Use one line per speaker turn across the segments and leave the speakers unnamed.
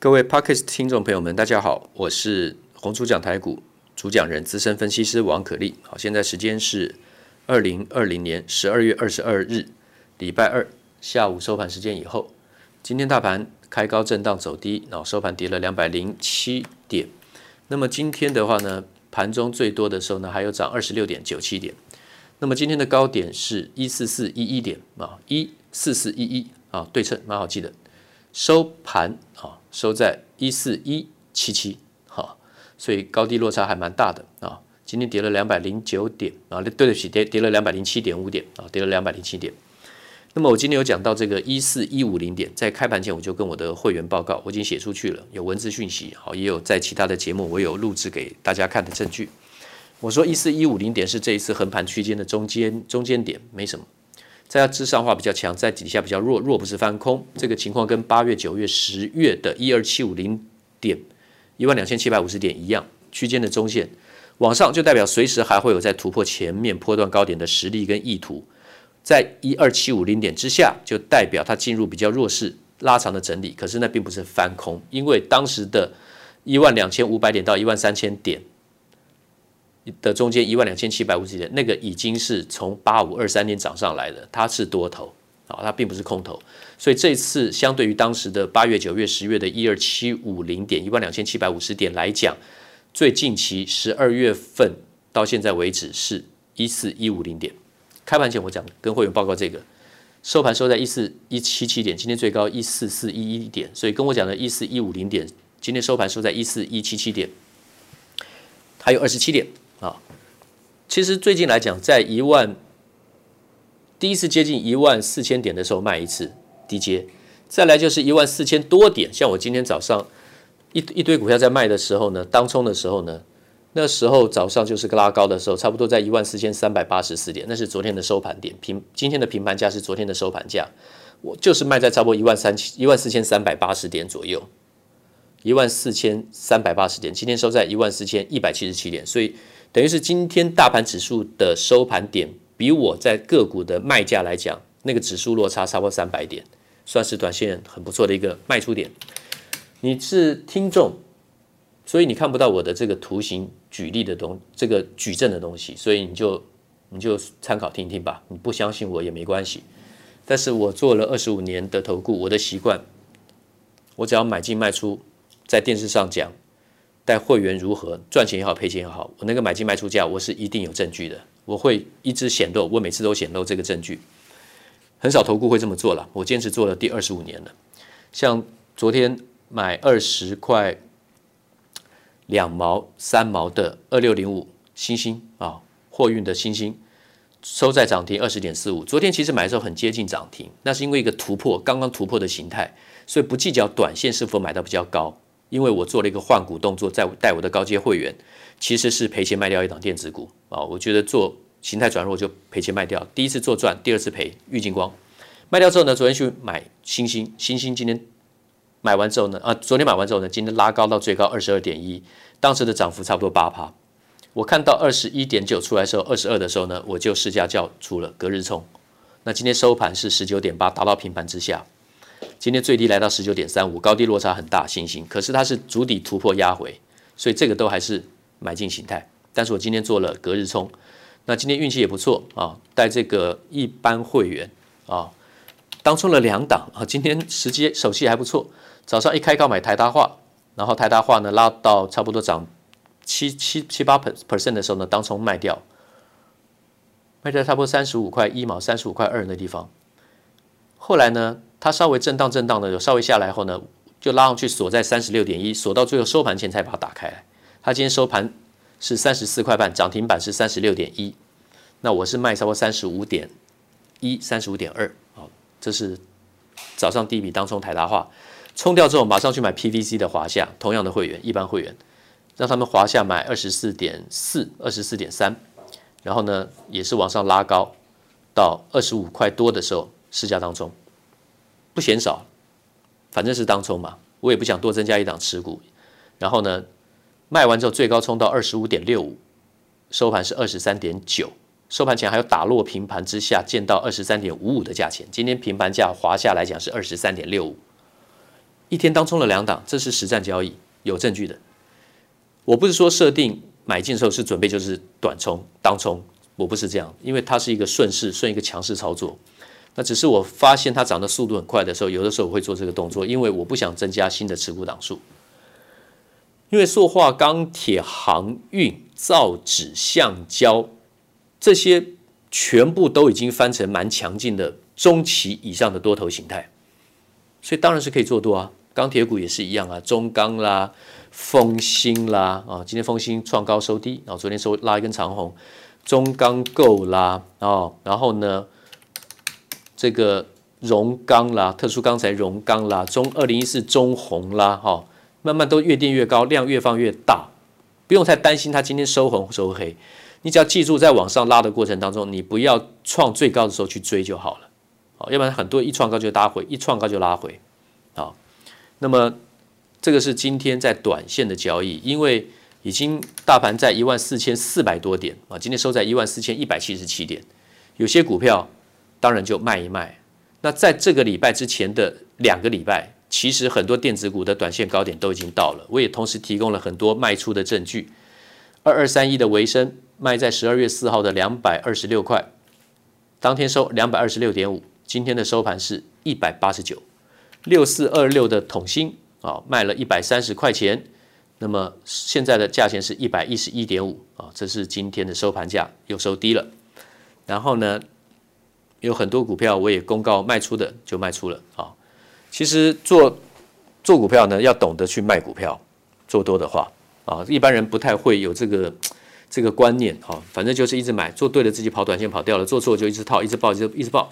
各位 Podcast 听众朋友们，大家好，我是红猪讲台股主讲人资深分析师王可立。好，现在时间是二零二零年十二月二十二日，礼拜二下午收盘时间以后，今天大盘开高震荡走低，然后收盘跌了两百零七点。那么今天的话呢，盘中最多的时候呢，还有涨二十六点九七点。那么今天的高点是一四四一一点啊，一四四一一啊，对称蛮好记的。收盘啊，收在一四一七七，哈，所以高低落差还蛮大的啊。今天跌了两百零九点啊，对不起，跌跌了两百零七点五点啊，跌了两百零七点。那么我今天有讲到这个一四一五零点，在开盘前我就跟我的会员报告，我已经写出去了，有文字讯息，好，也有在其他的节目我有录制给大家看的证据。我说一四一五零点是这一次横盘区间的中间中间点，没什么。在它之上化比较强，在底下比较弱，弱不是翻空。这个情况跟八月、九月、十月的一二七五零点、一万两千七百五十点一样，区间的中线往上就代表随时还会有在突破前面波段高点的实力跟意图。在一二七五零点之下，就代表它进入比较弱势拉长的整理。可是那并不是翻空，因为当时的一万两千五百点到一万三千点。的中间一万两千七百五十点，那个已经是从八五二三点涨上来的，它是多头啊，它并不是空头，所以这次相对于当时的八月、九月、十月的一二七五零点、一万两千七百五十点来讲，最近期十二月份到现在为止是一四一五零点。开盘前我讲跟会员报告这个，收盘收在一四一七七点，今天最高一四四一一点，所以跟我讲的一四一五零点，今天收盘收在一四一七七点，还有二十七点。其实最近来讲，在一万第一次接近一万四千点的时候卖一次低接，再来就是一万四千多点。像我今天早上一一堆股票在卖的时候呢，当冲的时候呢，那时候早上就是个拉高的时候，差不多在一万四千三百八十四点，那是昨天的收盘点。平今天的平盘价是昨天的收盘价，我就是卖在差不多一万三千一万四千三百八十点左右，一万四千三百八十点，今天收在一万四千一百七十七点，所以。等于是今天大盘指数的收盘点，比我在个股的卖价来讲，那个指数落差超过三百点，算是短线很不错的一个卖出点。你是听众，所以你看不到我的这个图形举例的东，这个矩阵的东西，所以你就你就参考听听吧。你不相信我也没关系，但是我做了二十五年的投顾，我的习惯，我只要买进卖出，在电视上讲。带会员如何赚钱也好，赔钱也好，我那个买进卖出价，我是一定有证据的。我会一直显露，我每次都显露这个证据。很少投顾会这么做了，我坚持做了第二十五年了。像昨天买二十块两毛三毛的二六零五欣兴啊，货运的欣兴收在涨停二十点四五。昨天其实买的时候很接近涨停，那是因为一个突破，刚刚突破的形态，所以不计较短线是否买到比较高。因为我做了一个换股动作，在带我的高阶会员，其实是赔钱卖掉一档电子股啊。我觉得做形态转弱就赔钱卖掉，第一次做赚，第二次赔。玉金光卖掉之后呢，昨天去买欣兴，欣兴今天买完之后呢，啊，昨天买完之后呢，今天拉高到最高二十二点一，当时的涨幅差不多八趴。我看到二十一点九出来的时候，二十二的时候呢，我就市价叫出了隔日冲。那今天收盘是十九点八，达到平盘之下。今天最低来到十九点三五，高低落差很大，欣兴。可是它是足底突破压回，所以这个都还是买进形态。但是我今天做了隔日冲，那今天运气也不错啊，带这个一般会员啊，当冲了两档啊，今天时机手气还不错。早上一开高买台达化，然后台达化呢拉到差不多涨七七七八 percent 的时候呢，当冲卖掉，卖掉差不多三十五块一毛，三十五块二的地方。后来呢？它稍微震荡震荡的，有稍微下来后呢，就拉上去锁在三十六点一，锁到最后收盘前才把它打开。它今天收盘是三十四块半，涨停板是三十六点一。那我是卖超过三十五点一，三十五点二。好，这是早上第一笔当中台达化，冲掉之后马上去买 PVC 的华夏，同样的会员，一般会员，让他们华夏买二十四点四，二十四点三，然后呢也是往上拉高到二十五块多的时候，市价当中。不嫌少，反正是当冲嘛，我也不想多增加一档持股。然后呢，卖完之后最高冲到二十五点六五，收盘是二十三点九，收盘前还有打落平盘之下见到二十三点五五的价钱。今天平盘价滑下来讲是二十三点六五，一天当冲了两档，这是实战交易，有证据的。我不是说设定买进的时候是准备就是短冲当冲，我不是这样，因为它是一个顺势顺一个强势操作。那只是我发现它涨的速度很快的时候，有的时候我会做这个动作，因为我不想增加新的持股档数。因为塑化、钢铁、航运、造纸、橡胶这些全部都已经翻成蛮强劲的中期以上的多头形态，所以当然是可以做多啊。钢铁股也是一样啊，中钢啦、丰兴啦啊，今天丰兴创高收低，然后昨天收拉一根长红，中钢构啦啊，然后呢这个荣钢啦、特殊钢材荣钢啦、中二零一四中鸿啦哈。慢慢都越垫越高，量越放越大，不用太担心它今天收红收黑。你只要记住，在往上拉的过程当中，你不要创最高的时候去追就好了。好，要不然很多一创高就拉回，一创高就拉回。好，那么这个是今天在短线的交易，因为已经大盘在一万四千四百多点啊，今天收在一万四千一百七十七点，有些股票当然就卖一卖。那在这个礼拜之前的两个礼拜。其实很多电子股的短线高点都已经到了，我也同时提供了很多卖出的证据。二二三一的维生卖在十二月四号的两百二十六块，当天收两百二十六点五，今天的收盘是一百八十九。六四二六的统芯啊，卖了一百三十块钱，那么现在的价钱是一百一十一点五啊，这是今天的收盘价，又收低了。然后呢，有很多股票我也公告卖出的就卖出了啊。其实做做股票呢，要懂得去卖股票。做多的话啊，一般人不太会有这个这个观念哈。反正就是一直买，做对了自己跑短线跑掉了，做错就一直套，一直抱，一直一直抱。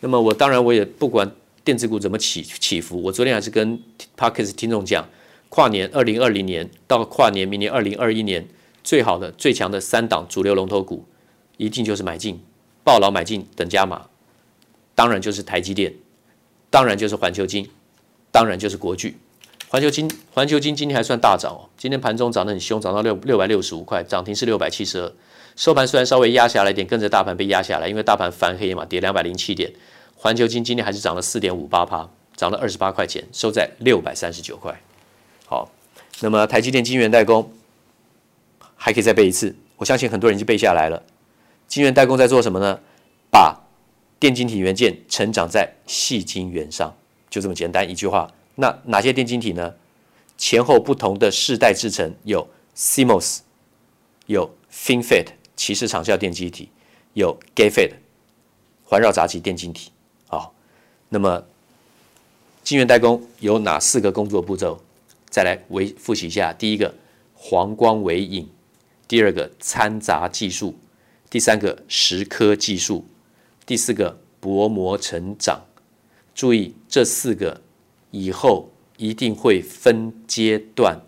那么我当然我也不管电子股怎么起起伏。我昨天还是跟 Podcast 听众讲，跨年二零二零年到跨年明年二零二一年，最好的最强的三档主流龙头股，一定就是买进，抱牢买进等加码，当然就是台积电。当然就是环球金，当然就是国巨。环球金，环球金今天还算大涨哦，今天盘中涨得很凶，涨到六六百六十五块，涨停是六百七十二。收盘虽然稍微压下来一点，跟着大盘被压下来，因为大盘翻黑嘛，跌两百零七点。环球金今天还是涨了四点五八趴，涨了二十八块钱，收在六百三十九块。好，那么台积电晶圆代工还可以再背一次，我相信很多人已经背下来了。晶圆代工在做什么呢？把电晶体元件成长在细晶圆上，就这么简单一句话。那哪些电晶体呢？前后不同的世代制程有 CMOS，有 FinFET 鳍式长效电晶体，有 GateFET 环绕杂极电晶体。好，那么晶圆代工有哪四个工作步骤？再来为复习一下：第一个黄光微影，第二个掺杂技术，第三个蚀刻技术。第四个薄膜成长，注意这四个以后一定会分阶段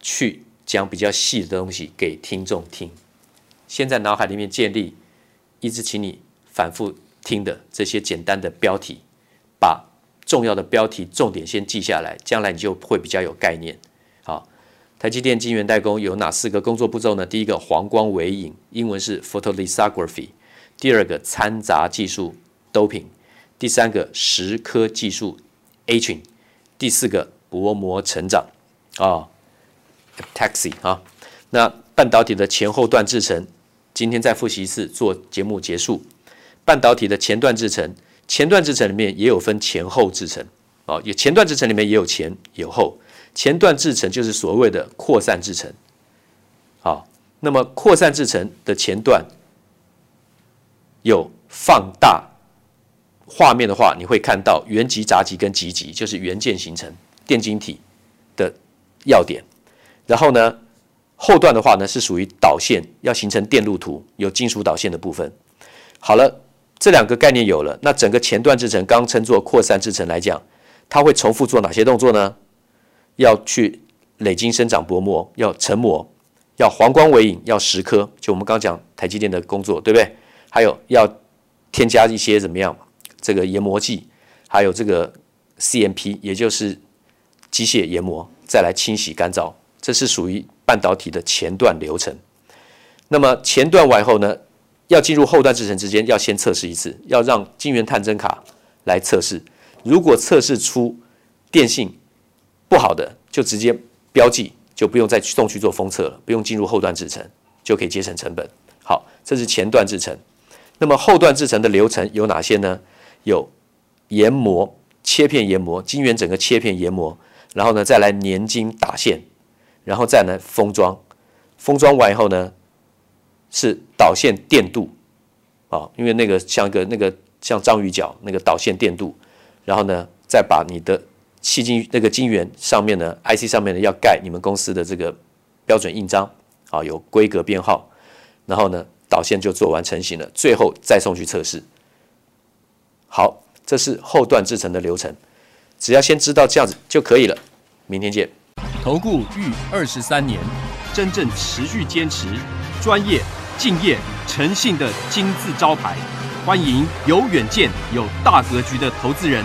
去讲比较细的东西给听众听。先在脑海里面建立，一直请你反复听的这些简单的标题，把重要的标题重点先记下来，将来你就会比较有概念。台积电晶圆代工有哪四个工作步骤呢？第一个黄光微影，英文是 photolithography。第二个掺杂技术 doping，第三个蚀刻技术 etching，第四个薄膜成长啊，taxi 啊。那半导体的前后段制程，今天再复习一次，做节目结束。半导体的前段制程，前段制程里面也有分前后制程啊，也前段制程里面也有前有后。前段制程就是所谓的扩散制程。好，那么扩散制程的前段。有放大画面的话，你会看到原极、杂极跟极极，就是元件形成电晶体的要点。然后呢，后段的话呢是属于导线，要形成电路图，有金属导线的部分。好了，这两个概念有了，那整个前段制程刚称作扩散制程来讲，它会重复做哪些动作呢？要去累积生长薄膜，要成膜，要黄光微影，要蚀刻，就我们刚讲台积电的工作，对不对？还有要添加一些怎么样？这个研磨剂，还有这个 CMP，也就是机械研磨，再来清洗干燥，这是属于半导体的前段流程。那么前段完后呢，要进入后段制程之间，要先测试一次，要让晶圆探针卡来测试。如果测试出电信不好的就直接标记，就不用再送去做封测了，不用进入后段制程，就可以节省成本。好，这是前段制程。那么后段制程的流程有哪些呢？有研磨、切片研磨，晶圆整个切片研磨，然后呢再来粘晶打线，然后再来封装。封装完以后呢，是导线电镀啊，因为那个像个那个像章鱼脚那个导线电镀，然后呢再把你的矽晶那个金源上面呢 IC 上面呢要盖你们公司的这个标准印章啊，有规格编号，然后呢。导线就做完成型了，最后再送去测试。好，这是后段制程的流程，只要先知道这样子就可以了。明天见。
投顾逾二十三年，真正持续坚持、专业、敬业、诚信的金字招牌。欢迎有远见、有大格局的投资人